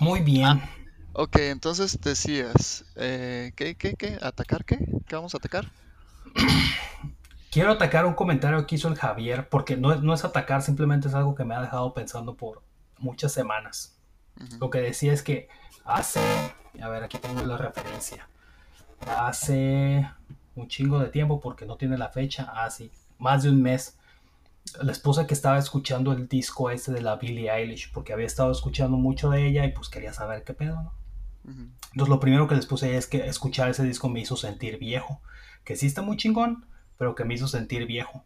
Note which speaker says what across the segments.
Speaker 1: Muy bien.
Speaker 2: Ok, entonces decías, eh, ¿qué, qué, qué? ¿Atacar qué? ¿Qué vamos a atacar?
Speaker 1: Quiero atacar un comentario que hizo el Javier, porque no, es- no es atacar, simplemente es algo que me ha dejado pensando por muchas semanas. Lo que decía es que hace, a ver, aquí tengo la referencia, hace un chingo de tiempo, porque no tiene la fecha, así, más de un mes, la esposa que estaba escuchando el disco ese de la Billie Eilish, porque había estado escuchando mucho de ella y pues quería saber qué pedo, ¿no? Entonces lo primero que les puse es que escuchar ese disco me hizo sentir viejo, que sí está muy chingón, pero que me hizo sentir viejo.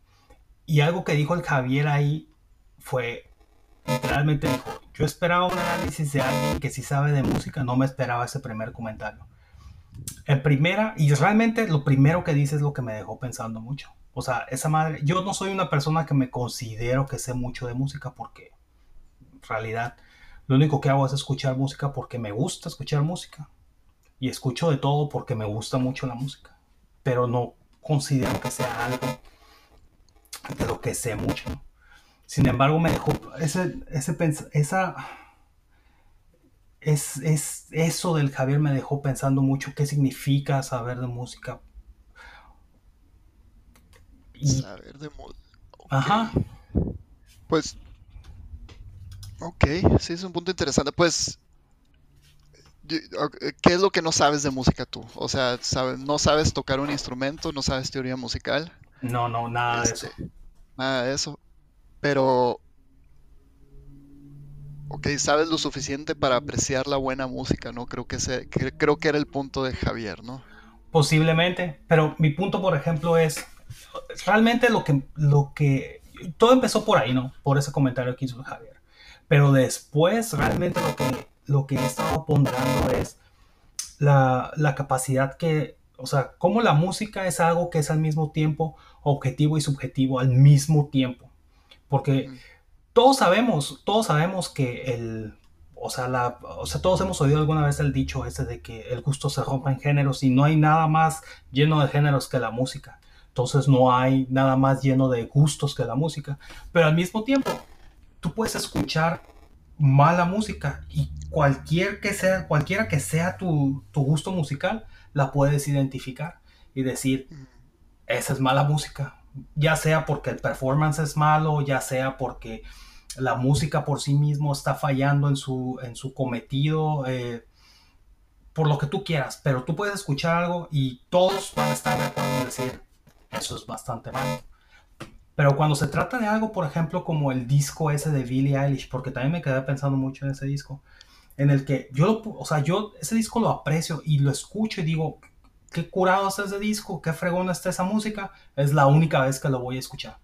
Speaker 1: Y algo que dijo el Javier ahí fue, literalmente dijo, yo esperaba un análisis de alguien que sí sabe de música, no me esperaba ese primer comentario. En primera, y realmente lo primero que dice es lo que me dejó pensando mucho. O sea, esa madre, yo no soy una persona que me considero que sé mucho de música porque en realidad lo único que hago es escuchar música porque me gusta escuchar música. Y escucho de todo porque me gusta mucho la música. Pero no considero que sea algo de lo que sé mucho. Sin embargo, me dejó ese, ese esa es, es eso del Javier me dejó pensando mucho qué significa saber de música.
Speaker 2: Saber de ok.
Speaker 1: ajá,
Speaker 2: Pues, ok, sí, es un punto interesante. Pues, ¿qué es lo que no sabes de música tú? O sea, sabe- no sabes tocar un instrumento, no sabes teoría musical,
Speaker 1: no, no, nada de eso.
Speaker 2: este, nada de eso. Pero, ok, sabes lo suficiente para apreciar la buena música, ¿no? Creo que ese, que- creo que era el punto de Javier, ¿no?
Speaker 1: Posiblemente, pero mi punto, por ejemplo, es realmente lo que, lo que, todo empezó por ahí, ¿no? Por ese comentario que hizo Javier. Pero después, realmente lo que, lo que he estado ponderando es la, la capacidad que, o sea, cómo la música es algo que es al mismo tiempo objetivo y subjetivo al mismo tiempo. Porque todos sabemos, todos sabemos que el, o sea, la, o sea, todos hemos oído alguna vez el dicho ese de que el gusto se rompe en géneros y no hay nada más lleno de géneros que la música. Entonces no hay nada más lleno de gustos que la música. Pero al mismo tiempo, tú puedes escuchar mala música y cualquier que sea, cualquiera que sea tu, tu gusto musical, la puedes identificar y decir,
Speaker 2: Ujú.
Speaker 1: esa es mala música. Ya sea porque el performance es malo, ya sea porque la música por sí mismo está fallando en su, en su cometido, eh, por lo que tú quieras, pero tú puedes escuchar algo y todos van a estar de acuerdo en decir, eso es bastante malo. Pero cuando se trata de algo, por ejemplo, como el disco ese de Billie Eilish, porque también me quedé pensando mucho en ese disco, en el que yo, lo o sea, yo ese disco lo aprecio y lo escucho y digo, qué curado está ese disco, qué fregón está esa música, es la única vez que lo voy a escuchar.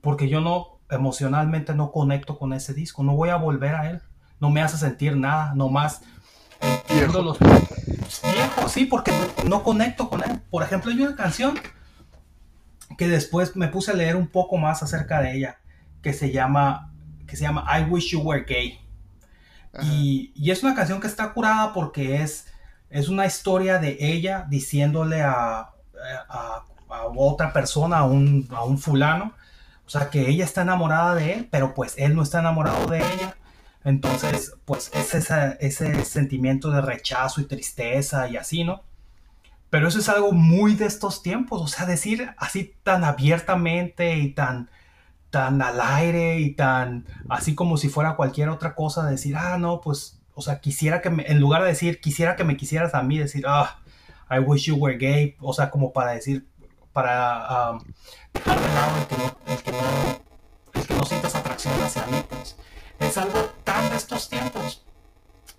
Speaker 1: Porque yo no, emocionalmente no conecto con ese disco, no voy a volver a él, no me hace sentir nada, nomás entiendo
Speaker 2: Viejo.
Speaker 1: los viejos, sí, porque no conecto con él. Por ejemplo, hay una canción que después me puse a leer un poco más acerca de ella, que se llama, que se llama I Wish You Were Gay. Y, y es una canción que está curada porque es, es una historia de ella diciéndole a, a, a otra persona, a un, a un fulano, o sea, que ella está enamorada de él, pero pues él no está enamorado de ella. Entonces, pues es esa- ese sentimiento de rechazo y tristeza y así, ¿no? Pero eso es algo muy de estos tiempos, o sea, decir así tan abiertamente y tan, tan al aire y tan así como si fuera cualquier otra cosa, decir, ah, no, pues, o sea, quisiera que me, en lugar de decir, quisiera que me quisieras a mí, decir, ah, I wish you were gay, o sea, como para decir, para um, el que, no, el, que no, el que no sientas atracción hacia mí, pues. Es algo tan de estos tiempos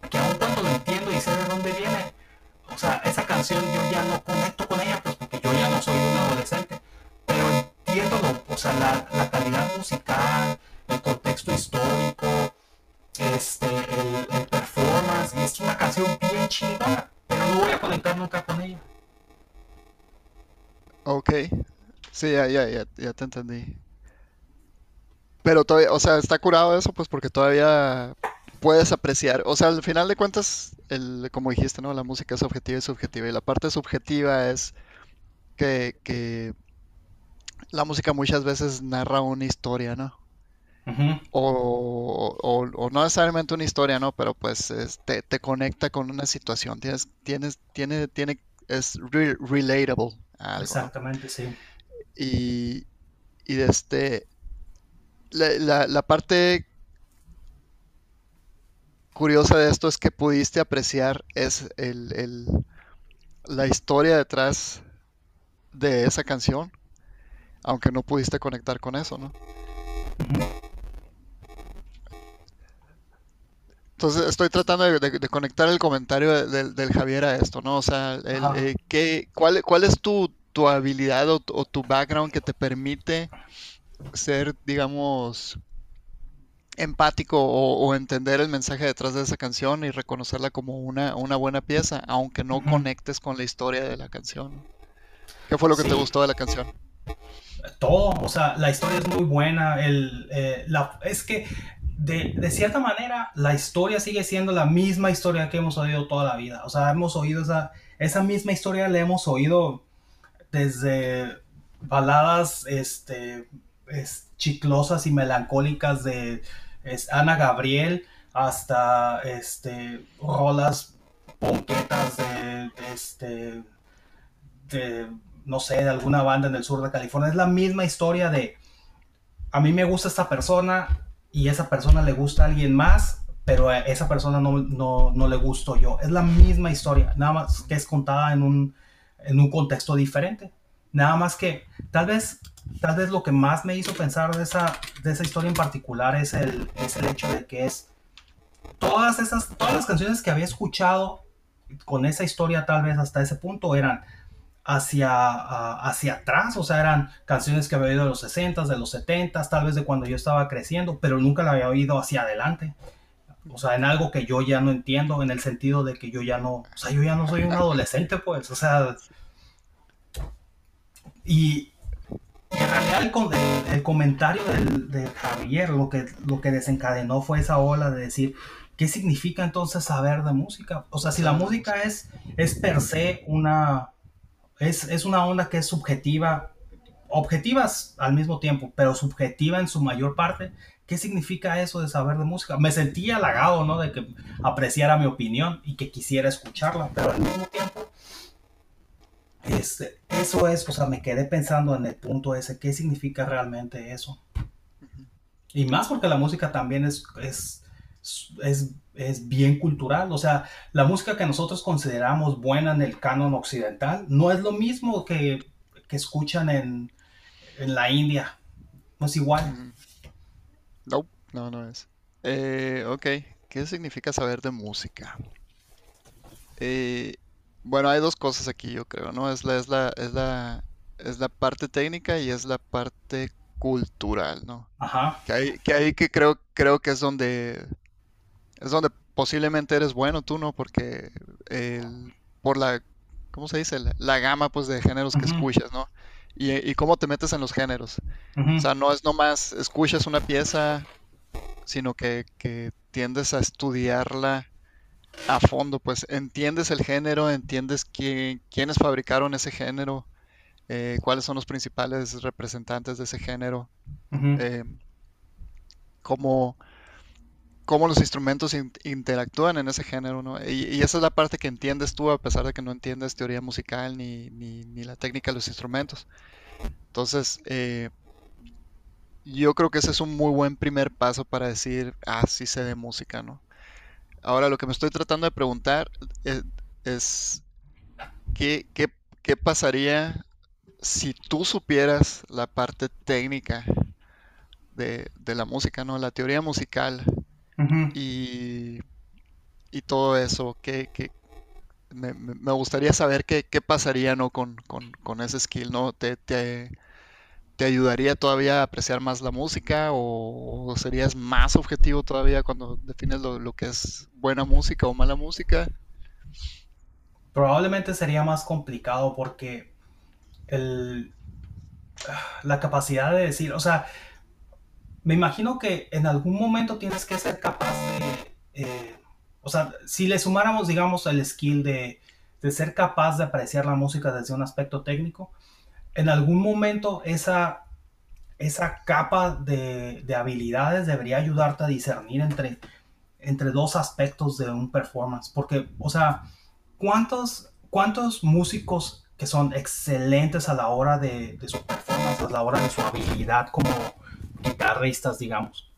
Speaker 1: que aun cuando lo entiendo y sé de dónde viene, o sea, esa canción yo ya no conecto con ella, pues porque yo ya no soy un adolescente, pero entiendo, lo- o sea, la, la calidad musical, el contexto histórico, este, el, el performance, y es una canción bien chingona, pero no voy a conectar nunca con ella.
Speaker 2: Ok. Sí, ya, ya, ya, ya te entendí. Pero todavía, o sea, está curado eso, pues porque todavía puedes apreciar. O sea, al final de cuentas, el, como dijiste, ¿no? La música es objetiva y subjetiva. Y la parte subjetiva es que, que la música muchas veces narra una historia, ¿no? o, no necesariamente una historia, ¿no? Pero pues te, te, conecta con una situación. Tienes, tienes, tiene, tiene, es relatable.
Speaker 1: Exactamente, sí.
Speaker 2: Y, y este, la, la, parte curiosa de esto es que pudiste apreciar es el, el, la historia detrás de esa canción, aunque no pudiste conectar con eso, ¿no? Entonces estoy tratando de, conectar el comentario del Javier a esto, ¿no? O sea, el, eh, cuál, ¿cuál es tu, tu habilidad o, tu background que te permite ser, digamos, empático o, entender el mensaje detrás de esa canción y reconocerla como una, una buena pieza, aunque no conectes con la historia de la canción? ¿Qué fue lo que te gustó de la canción?
Speaker 1: Todo, o sea, la historia es muy buena, el, eh, la, es que de, cierta manera, la historia sigue siendo la misma historia que hemos oído toda la vida. O sea, hemos oído esa, esa misma historia, la hemos oído desde baladas este, chiclosas y melancólicas de Ana Gabriel hasta este, rolas ponquetas de, este, de, no sé, de alguna banda en el sur de California. Es la misma historia de, a mí me gusta esta persona, y esa persona le gusta a alguien más, pero a esa persona no, no, no, le gusto yo. Es la misma historia, nada más que es contada en un, en un contexto diferente. Nada más que tal vez, tal vez lo que más me hizo pensar de esa, de esa historia en particular es el, es el hecho de que es todas esas, todas las canciones que había escuchado con esa historia tal vez hasta ese punto eran hacia, hacia atrás, o sea, eran canciones que había oído de los 60s, de los 70s, tal vez de cuando yo estaba creciendo, pero nunca la había oído hacia adelante. O sea, en algo que yo ya no entiendo, en el sentido de que yo ya no, o sea, yo ya no soy un adolescente, pues, o sea, y, en realidad el, comentario de Javier, lo que, lo que desencadenó fue esa ola de decir, ¿qué significa entonces saber de música? O sea, si la música es, es per se una, es, una onda que es subjetiva, objetivas al mismo tiempo, pero subjetiva en su mayor parte. ¿Qué significa eso de saber de música? Me sentí halagado, ¿no? De que apreciara mi opinión y que quisiera escucharla, pero al mismo tiempo, este, eso es, o sea, me quedé pensando en el punto ese, ¿qué significa realmente eso? Y más porque la música también es, es, es es bien cultural. O sea, la música que nosotros consideramos buena en el canon occidental no es lo mismo que, escuchan en, la India. No es igual.
Speaker 2: No, no, no es. Eh, ok, ¿qué significa saber de música? Eh, bueno, hay dos cosas aquí, yo creo, ¿no? Es la, es la, es la, es la parte técnica y es la parte cultural, ¿no?
Speaker 1: Ajá.
Speaker 2: Que hay que, hay que creo, creo que es donde es donde posiblemente eres bueno tú, ¿no? Porque por la, ¿cómo se dice? La, gama, pues, de géneros que escuchas, ¿no? Y, cómo te metes en los géneros. O sea, no es nomás escuchas una pieza, sino que, tiendes a estudiarla a fondo, pues entiendes el género, entiendes quién, quiénes fabricaron ese género, eh, cuáles son los principales representantes de ese género, eh, cómo, cómo los instrumentos interactúan en ese género, ¿no? Y, esa es la parte que entiendes tú, a pesar de que no entiendes teoría musical ni, la técnica de los instrumentos. Entonces, eh, yo creo que ese es un muy buen primer paso para decir, ah, sí sé de música, ¿no? Ahora, lo que me estoy tratando de preguntar eh, es, ¿qué, qué pasaría si tú supieras la parte técnica de, de, la música, ¿no? La teoría musical y, y todo eso. Que, me, me, gustaría saber qué, qué pasaría ¿no? con, con, con, ese skill, ¿no? ¿Te, te, te ayudaría todavía a apreciar más la música o, serías más objetivo todavía cuando defines lo, que es buena música o mala música?
Speaker 1: Probablemente sería más complicado porque el, la capacidad de decir, o sea, me imagino que en algún momento tienes que ser capaz de, eh, o sea, si le sumáramos, digamos, el skill de, ser capaz de apreciar la música desde un aspecto técnico, en algún momento esa, esa capa de, de, habilidades debería ayudarte a discernir entre, entre dos aspectos de un performance. Porque, o sea, ¿cuántos, cuántos músicos que son excelentes a la hora de, de su performance, a la hora de su habilidad como guitarristas, digamos?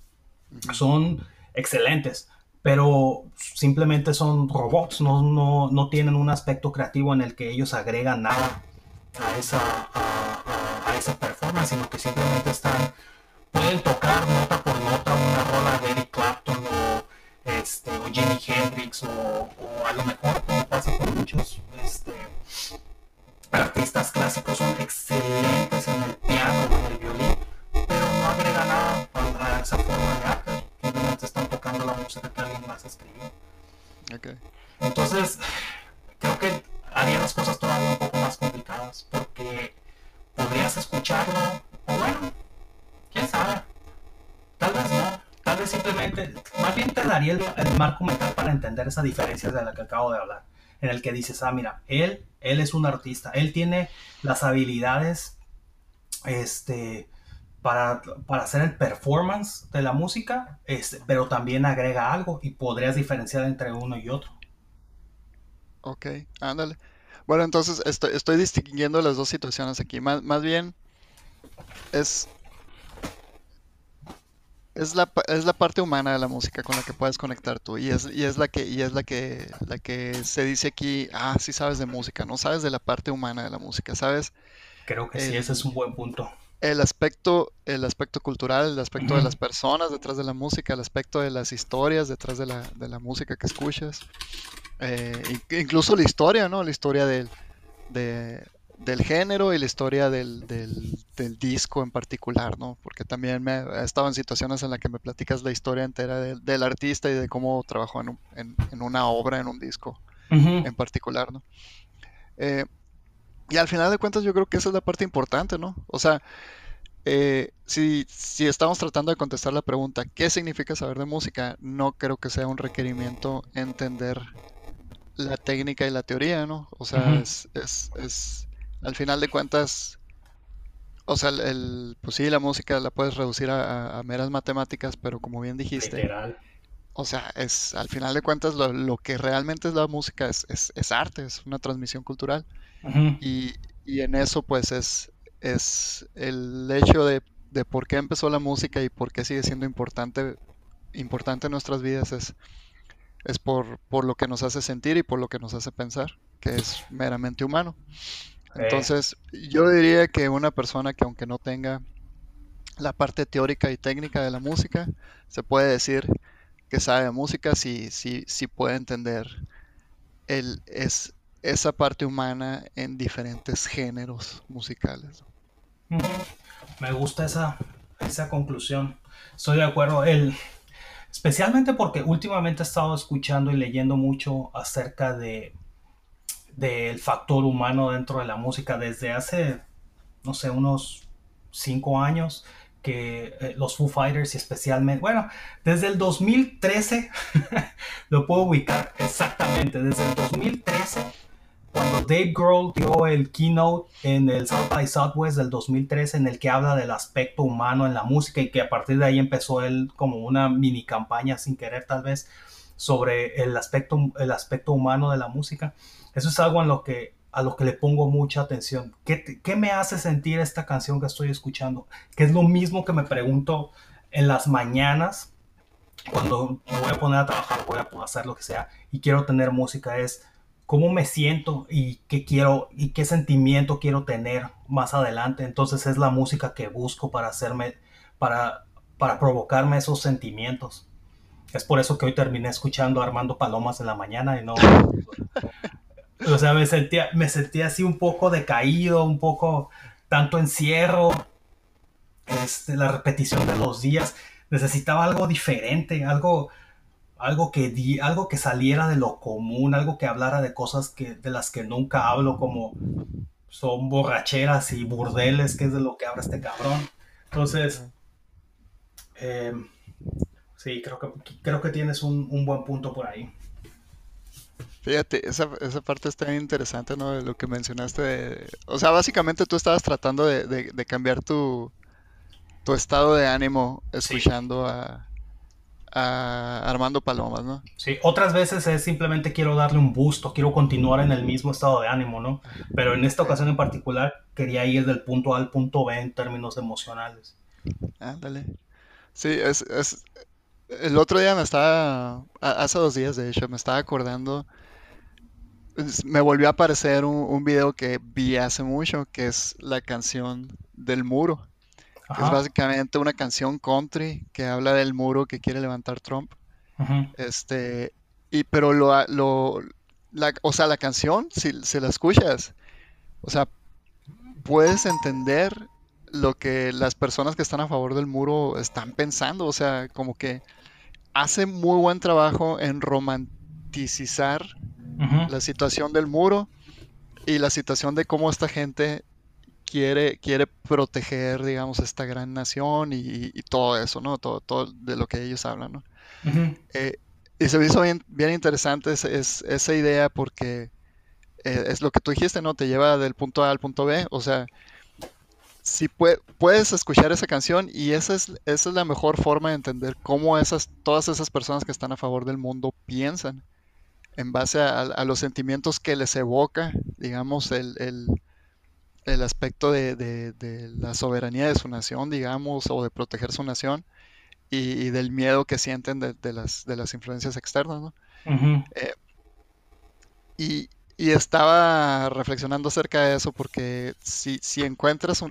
Speaker 1: Son excelentes, pero simplemente son robots, no, no, no, tienen un aspecto creativo en el que ellos agregan nada a esa, a, a, esa performance, sino que simplemente están, pueden tocar nota por nota una rola de Eric Clapton o, este, o Jimi Hendrix o, o a lo mejor como pasa con muchos este, artistas clásicos, son excelentes en el piano o en el violín, pero no agrega nada a, a esa forma de arte simplemente están tocando la música que alguien más escribió.
Speaker 2: Okay.
Speaker 1: Entonces, creo que escucharlo, o bueno, quién sabe, tal vez no, tal vez simplemente, más bien te daría el, el marco mental para entender esa diferencia de la que acabo de hablar, en el que dices, ah, mira, él, él es un artista, él tiene las habilidades, este, para, para, hacer el performance de la música, este, pero también agrega algo y podrías diferenciar entre uno y otro.
Speaker 2: Ok, ándale. Bueno, entonces estoy, estoy distinguiendo las dos situaciones aquí. Más, más bien es, es, la, es la parte humana de la música con la que puedes conectar tú. Y es, y es la que, y es la que, la que se dice aquí, ah, sí sabes de música, no sabes de la parte humana de la música, ¿sabes?
Speaker 1: Creo que sí, ese es un buen punto
Speaker 2: el aspecto, el aspecto cultural, el aspecto de las personas detrás de la música, el aspecto de las historias detrás de la, de la música que escuchas. Eh, incluso la historia, ¿no? La historia del, de, del género y la historia del, del, del, disco en particular, ¿no? Porque también me he estado en situaciones en las que me platicas la historia entera del, del artista y de cómo trabajó en, un, en, en, una obra, en un disco uh -huh. en particular, ¿no? Eh, y al final de cuentas yo creo que esa es la parte importante, ¿no? O sea, eh, si, si, estamos tratando de contestar la pregunta, ¿qué significa saber de música? No creo que sea un requerimiento entender la técnica y la teoría, ¿no? O sea, uh -huh. es, es, es, al final de cuentas, o sea, el, el, pues sí, la música la puedes reducir a, a, meras matemáticas, pero como bien dijiste,
Speaker 1: Literal.
Speaker 2: o sea, es al final de cuentas lo, lo que realmente es la música es, es, arte, es una transmisión cultural. Uh -huh. y, y, en eso pues es, es el hecho de, de, por qué empezó la música y por qué sigue siendo importante, importante en nuestras vidas es, es por, por lo que nos hace sentir y por lo que nos hace pensar, que es meramente humano. Entonces, yo diría que una persona que aunque no tenga la parte teórica y técnica de la música, se puede decir que sabe de música si, si, si puede entender el, es, esa parte humana en diferentes géneros musicales.
Speaker 1: Me gusta esa, esa conclusión. Estoy de acuerdo. El, especialmente porque últimamente he estado escuchando y leyendo mucho acerca de del factor humano dentro de la música desde hace, no sé, unos cinco años que eh, los Foo Fighters y especialmente, bueno, desde el 2013, lo puedo ubicar exactamente, desde el 2013 cuando Dave Grohl dio el keynote en el South by Southwest del 2013 en el que habla del aspecto humano en la música y que a partir de ahí empezó él como una mini campaña sin querer tal vez sobre el aspecto, el aspecto humano de la música. Eso es algo en lo que, a lo que le pongo mucha atención. ¿Qué, ¿Qué me hace sentir esta canción que estoy escuchando? Que es lo mismo que me pregunto en las mañanas cuando me voy a poner a trabajar, voy a hacer lo que sea y quiero tener música es cómo me siento y qué quiero y qué sentimiento quiero tener más adelante. Entonces es la música que busco para hacerme, para, para provocarme esos sentimientos. Es por eso que hoy terminé escuchando Armando Palomas en la mañana y no... o sea, me sentía, me sentía así un poco decaído, un poco tanto encierro, este, la repetición de los días. Necesitaba algo diferente, algo, algo que, di, algo que saliera de lo común, algo que hablara de cosas que, de las que nunca hablo, como son borracheras y burdeles, que es de lo que habla este cabrón. Entonces, eh, sí, creo que, creo que tienes un, un, buen punto por ahí.
Speaker 2: Fíjate, esa, esa parte está interesante, ¿no? De lo que mencionaste. De, o sea, básicamente tú estabas tratando de, de, de cambiar tu, tu estado de ánimo escuchando a, Armando Palomas, ¿no?
Speaker 1: Sí, otras veces es simplemente quiero darle un busto, quiero continuar en el mismo estado de ánimo, ¿no? Pero en esta ocasión en particular quería ir del punto A al punto B en términos emocionales.
Speaker 2: Ándale. Sí, es, es, el otro día me estaba, hace dos días de hecho, me estaba acordando, me volvió a aparecer un, un video que vi hace mucho, que es la canción del muro. Es básicamente una canción country que habla del muro que quiere levantar Trump. Este, y pero lo, lo la, o sea, la canción, si, si la escuchas, o sea, puedes entender lo que las personas que están a favor del muro están pensando. O sea, como que hace muy buen trabajo en romanticizar la situación del muro y la situación de cómo esta gente quiere, quiere proteger, digamos, esta gran nación y, todo eso, ¿no? Todo, todo, de lo que ellos hablan, ¿no? Eh, y se me hizo bien, bien interesante es, esa idea porque eh, es lo que tú dijiste, ¿no? Te lleva del punto A al punto B, o sea, si puedes escuchar esa canción y esa es, esa es la mejor forma de entender cómo esas, todas esas personas que están a favor del mundo piensan en base a, los sentimientos que les evoca, digamos, el, el aspecto de, la soberanía de su nación, digamos, o de proteger su nación y, del miedo que sienten de, las, de las influencias externas, ¿no? Eh, y, estaba reflexionando acerca de eso porque si, si encuentras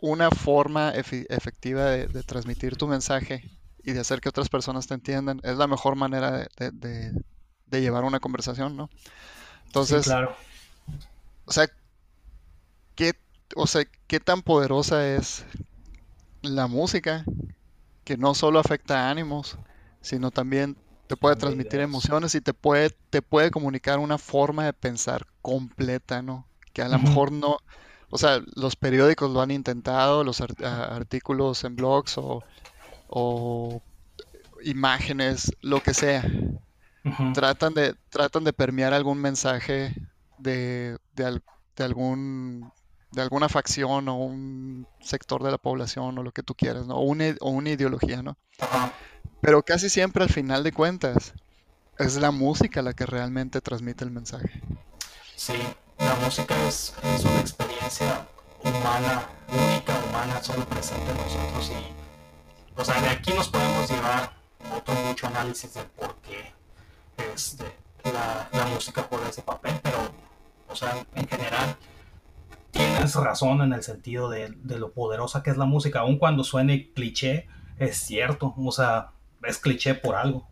Speaker 2: una forma efectiva de, transmitir tu mensaje y de hacer que otras personas te entiendan, es la mejor manera de, llevar una conversación, ¿no? Entonces, claro. o sea, ¿qué, o sea, qué tan poderosa es la música que no solo afecta a ánimos, sino también te puede transmitir emociones y te puede, te puede comunicar una forma de pensar completa, ¿no? Que a lo mejor no, o sea, los periódicos lo han intentado, los artículos en blogs o, imágenes, lo que sea. tratan, de, tratan de permear algún mensaje de, de algún de alguna facción o un sector de la población o lo que tú quieras, ¿no? O una, o una ideología, ¿no? Pero casi siempre al final de cuentas es la música la que realmente transmite el mensaje.
Speaker 1: Sí, la música es, es una experiencia humana, única, humana, solo presente en nosotros y, o sea, de aquí nos podemos llevar otro mucho análisis de por qué este, la, música juega ese papel, pero, o sea, en general tienes razón en el sentido de, lo poderosa que es la música, aun cuando suene cliché, es cierto, o sea, es cliché por algo.